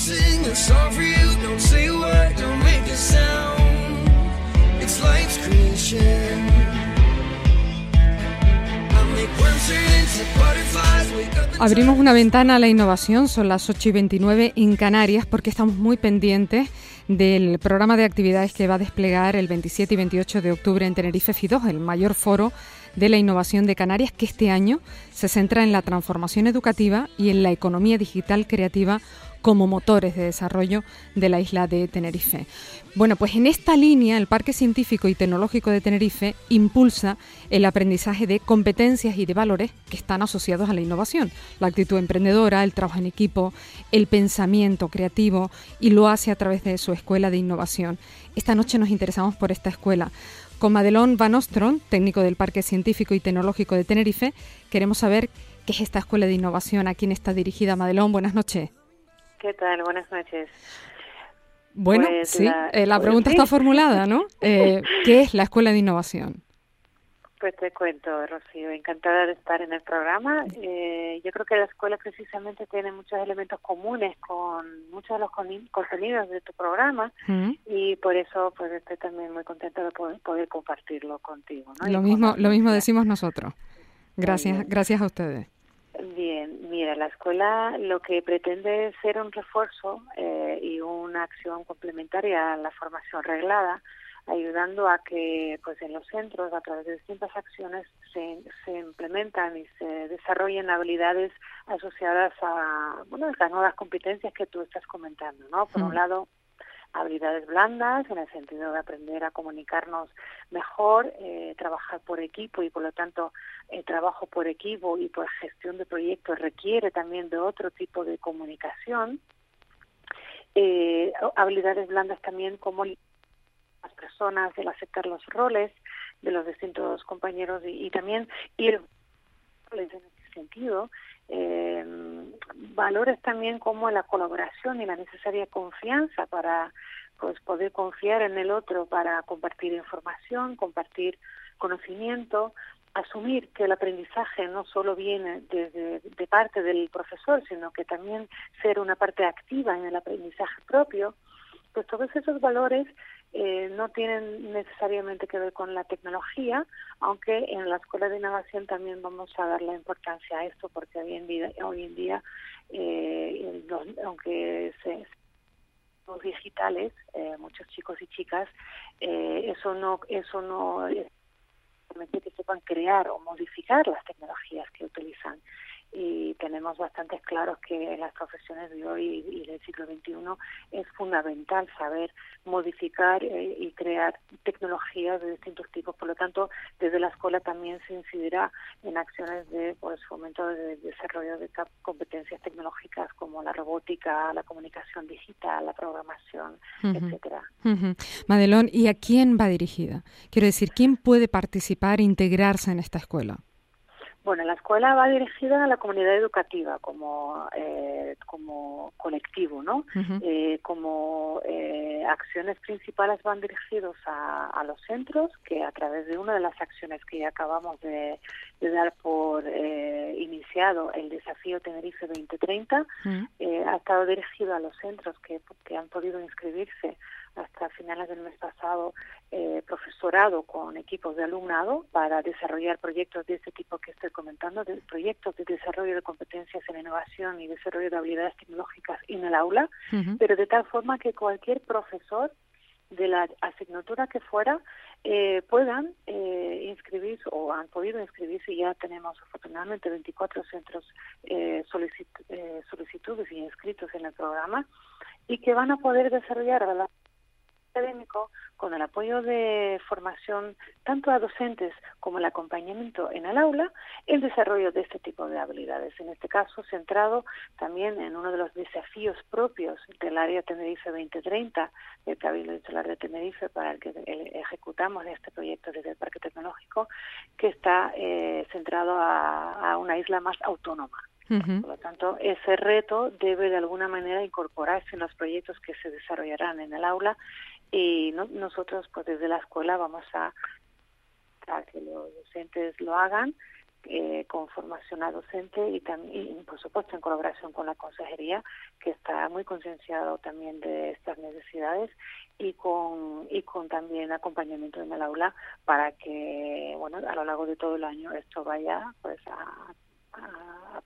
sing a song for you. Don't say a word, don't make a sound. It's life's creation. Abrimos una ventana a la innovación, son las 8 y 29 en Canarias, porque estamos muy pendientes del programa de actividades que va a desplegar el 27 y 28 de octubre en Tenerife FIDO, el mayor foro de la innovación de Canarias, que este año se centra en la transformación educativa y en la economía digital creativa como motores de desarrollo de la isla de Tenerife. Bueno, pues en esta línea el Parque Científico y Tecnológico de Tenerife impulsa el aprendizaje de competencias y de valores que están asociados a la innovación, la actitud emprendedora, el trabajo en equipo, el pensamiento creativo y lo hace a través de su escuela de innovación. Esta noche nos interesamos por esta escuela. Con Madelón Van Ostron, técnico del Parque Científico y Tecnológico de Tenerife, queremos saber qué es esta escuela de innovación, a quién está dirigida. Madelón, buenas noches. ¿Qué tal? Buenas noches. Bueno, pues sí, la, eh, pues pregunta está formulada, ¿no? Eh, ¿Qué es la Escuela de Innovación? Pues te cuento, Rocío, encantada de estar en el programa. Eh, yo creo que la escuela precisamente tiene muchos elementos comunes con muchos de los contenidos de tu programa mm. y por eso pues estoy también muy contenta de poder, compartirlo contigo. Lo mismo, lo mismo decimos nosotros. Gracias, gracias a ustedes. Bien, mira, la escuela lo que pretende es ser un refuerzo eh, y una acción complementaria a la formación reglada, ayudando a que pues en los centros, a través de distintas acciones, se, se implementan y se desarrollen habilidades asociadas a bueno, las nuevas competencias que tú estás comentando, ¿no? Por un lado, habilidades blandas en el sentido de aprender a comunicarnos mejor, eh, trabajar por equipo y por lo tanto el trabajo por equipo y por gestión de proyectos requiere también de otro tipo de comunicación. Eh, habilidades blandas también como las personas, el aceptar los roles de los distintos compañeros y, y también ir en ese sentido eh, valores también como la colaboración y la necesaria confianza para pues poder confiar en el otro para compartir información, compartir conocimiento, asumir que el aprendizaje no solo viene de, de, parte del profesor, sino que también ser una parte activa en el aprendizaje propio, pues todos esos valores eh, no tienen necesariamente que ver con la tecnología, aunque en la Escuela de Innovación también vamos a dar la importancia a esto, porque hoy en día, hoy en día eh, aunque se, los digitales, eh, muchos chicos y chicas, eh, eso no eso no que sepan crear o modificar las tecnologías tenemos bastante claros que en las profesiones de hoy y del siglo XXI es fundamental saber modificar eh, y crear tecnologías de distintos tipos. Por lo tanto, desde la escuela también se incidirá en acciones de pues, fomento de desarrollo de competencias tecnológicas como la robótica, la comunicación digital, la programación, etcétera. Madelón, ¿y a quién va dirigida? Quiero decir, ¿quién puede participar e integrarse en esta escuela? Bueno, la escuela va dirigida a la comunidad educativa como, eh, como colectivo, ¿no? eh, como eh, acciones principales van dirigidos a, a, los centros, que a través de una de las acciones que ya acabamos de, de dar por eh, iniciado, el desafío Tenerife 2030, eh, ha estado dirigido a los centros que, que han podido inscribirse hasta finales del mes pasado eh, profesorado con equipos de alumnado para desarrollar proyectos de este tipo que estoy comentando, de proyectos de desarrollo de competencias en innovación y desarrollo de habilidades tecnológicas en el aula, pero de tal forma que cualquier profesor de la asignatura que fuera eh, puedan eh, inscribirse o han podido inscribirse. Ya tenemos afortunadamente 24 centros eh, eh, solicitudes y inscritos en el programa y que van a poder desarrollar a la académico con el apoyo de formación tanto a docentes como el acompañamiento en el aula, el desarrollo de este tipo de habilidades. En este caso, centrado también en uno de los desafíos propios del área Tenerife 2030, del Cabildo Insular de Tenerife, para el que ejecutamos este proyecto desde el Parque Tecnológico, que está eh, centrado a una isla más autónoma. Por lo tanto, ese reto debe de alguna manera incorporarse en los proyectos que se desarrollarán en el aula y nosotros pues desde la escuela vamos a, a que los docentes lo hagan eh, con formación a docente y también, por supuesto, en colaboración con la consejería, que está muy concienciado también de estas necesidades y con y con también acompañamiento en el aula para que, bueno, a lo largo de todo el año esto vaya, pues, a, a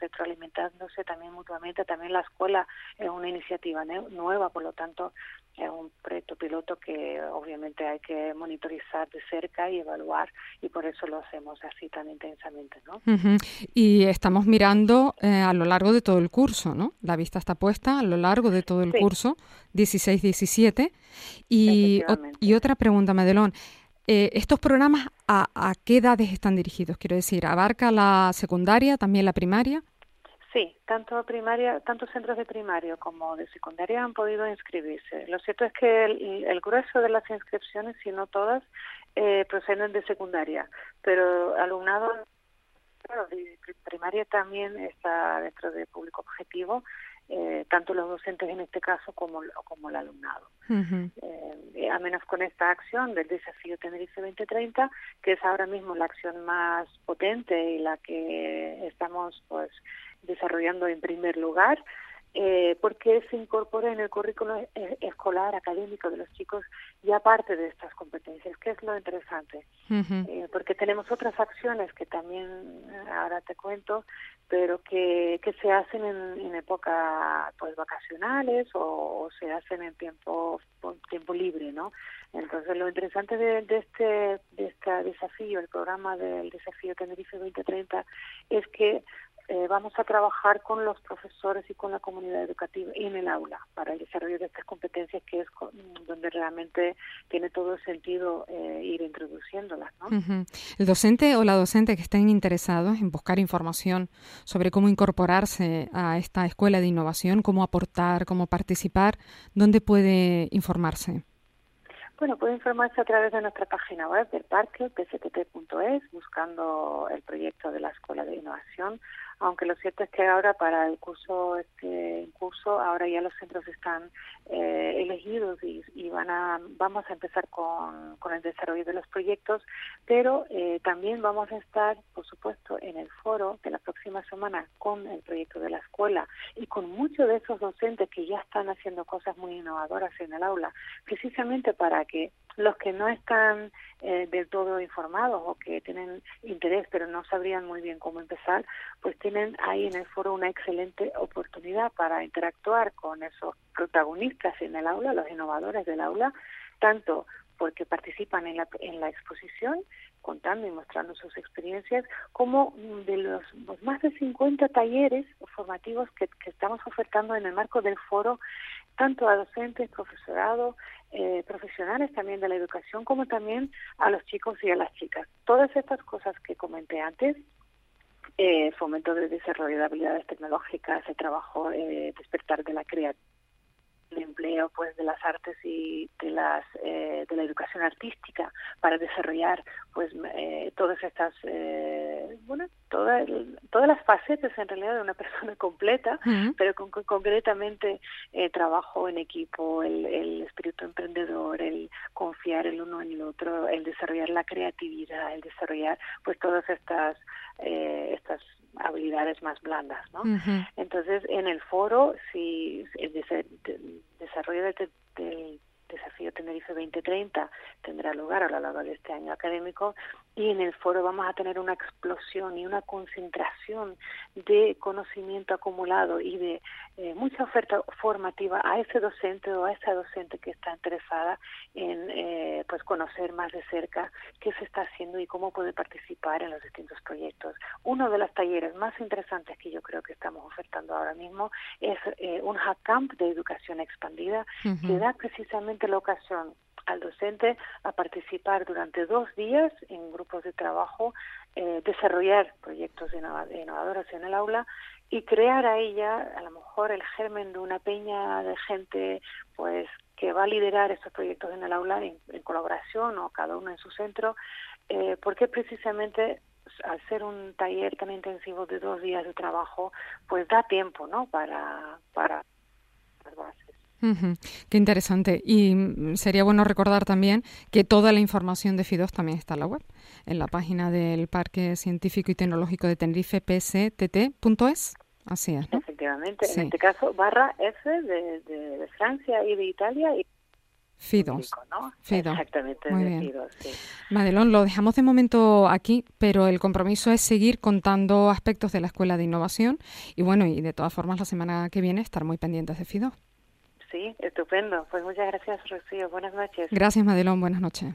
retroalimentándose también mutuamente. También la escuela es una iniciativa nueva, por lo tanto es un proyecto piloto que obviamente hay que monitorizar de cerca y evaluar y por eso lo hacemos así tan intensamente. ¿no? Y estamos mirando eh, a lo largo de todo el curso, ¿no? La vista está puesta a lo largo de todo el curso, 16-17. Y, y otra pregunta, Madelón. Eh, ¿Estos programas a, a, qué edades están dirigidos? Quiero decir, ¿abarca la secundaria, también la primaria? Sí, tanto primaria, tanto centros de primario como de secundaria han podido inscribirse. Lo cierto es que el, grueso de las inscripciones, si no todas, eh, proceden de secundaria, pero alumnado claro, de primaria también está dentro del público objetivo, eh, tanto los docentes en este caso como, como el alumnado. eh, a menos con esta acción del desafío Tenerife 2030, que es ahora mismo la acción más potente y la que estamos pues desarrollando en primer lugar, eh, porque se incorpora en el currículo e-, escolar académico de los chicos ya parte de estas competencias, que es lo interesante, eh, porque tenemos otras acciones que también eh, ahora te cuento, pero que, que se hacen en, en época pues vacacionales o, se hacen en tiempo tiempo libre, ¿no? Entonces lo interesante de, de este de este desafío, el programa del desafío Tenerife 2030, es que eh, vamos a trabajar con los profesores y con la comunidad educativa en el aula para el desarrollo de estas competencias que es donde realmente tiene todo el sentido eh, ir introduciéndolas. ¿no? El docente o la docente que estén interesados en buscar información sobre cómo incorporarse a esta escuela de innovación, cómo aportar, cómo participar, ¿dónde puede informarse? Bueno, puede informarse a través de nuestra página web del parque, pstt.es, buscando el proyecto de la Escuela de Innovación aunque lo cierto es que ahora para el curso este curso ahora ya los centros están eh, elegidos y, van a vamos a empezar con, el desarrollo de los proyectos pero eh, también vamos a estar por supuesto en el foro de la próxima semana con el proyecto de la escuela y con muchos de esos docentes que ya están haciendo cosas muy innovadoras en el aula precisamente para que los que no están eh, del todo informados o que tienen interés pero no sabrían muy bien cómo empezar, pues tienen ahí en el foro una excelente oportunidad para interactuar con esos protagonistas en el aula, los innovadores del aula, tanto porque participan en la, en la exposición, contando y mostrando sus experiencias, como de los, más de 50 talleres formativos que, estamos ofertando en el marco del foro, tanto a docentes, profesorado, eh, profesionales también de la educación, como también a los chicos y a las chicas. Todas estas cosas que comenté antes, eh, fomento de desarrollo de habilidades tecnológicas, el trabajo, eh, despertar de la creatividad el empleo pues de las artes y de las eh, de la educación artística para desarrollar pues eh, todas estas eh, bueno todas todas las facetas en realidad de una persona completa pero con, concretamente eh, trabajo en equipo el, el espíritu emprendedor el confiar el uno en el otro el desarrollar la creatividad el desarrollar pues todas estas eh, estas habilidades más blandas, ¿no? Entonces, en el foro, si el desarrollo del, del desafío Tenerife 2030 tendrá lugar a lo largo de este año académico y en el foro vamos a tener una explosión y una concentración de conocimiento acumulado y de eh, mucha oferta formativa a ese docente o a esa docente que está interesada en eh, pues conocer más de cerca qué se está haciendo y cómo puede participar en los distintos proyectos. Uno de los talleres más interesantes que yo creo que estamos ofertando ahora mismo es eh, un hack camp de educación expandida que da precisamente la ocasión al docente a participar durante dos días en grupos de trabajo, eh, desarrollar proyectos innovadores en el aula y crear a ella a lo mejor el germen de una peña de gente pues que va a liderar estos proyectos en el aula en, colaboración o cada uno en su centro, eh, porque precisamente al ser un taller tan intensivo de dos días de trabajo, pues da tiempo, ¿no? Para para. Qué interesante. Y mm, sería bueno recordar también que toda la información de FIDOS también está en la web, en la página del Parque Científico y Tecnológico de Tenerife, pstt.es. Así es. Efectivamente, en este caso, barra F de, Francia y de Italia y Fidos. ¿no? Exactamente, Muy bien. Madelón, lo dejamos de momento aquí, pero el compromiso es seguir contando aspectos de la Escuela de Innovación y bueno, y de todas formas la semana que viene estar muy pendientes de Fido. Sí, estupendo. Pues muchas gracias, Rocío. Buenas noches. Gracias, Madelón. Buenas noches.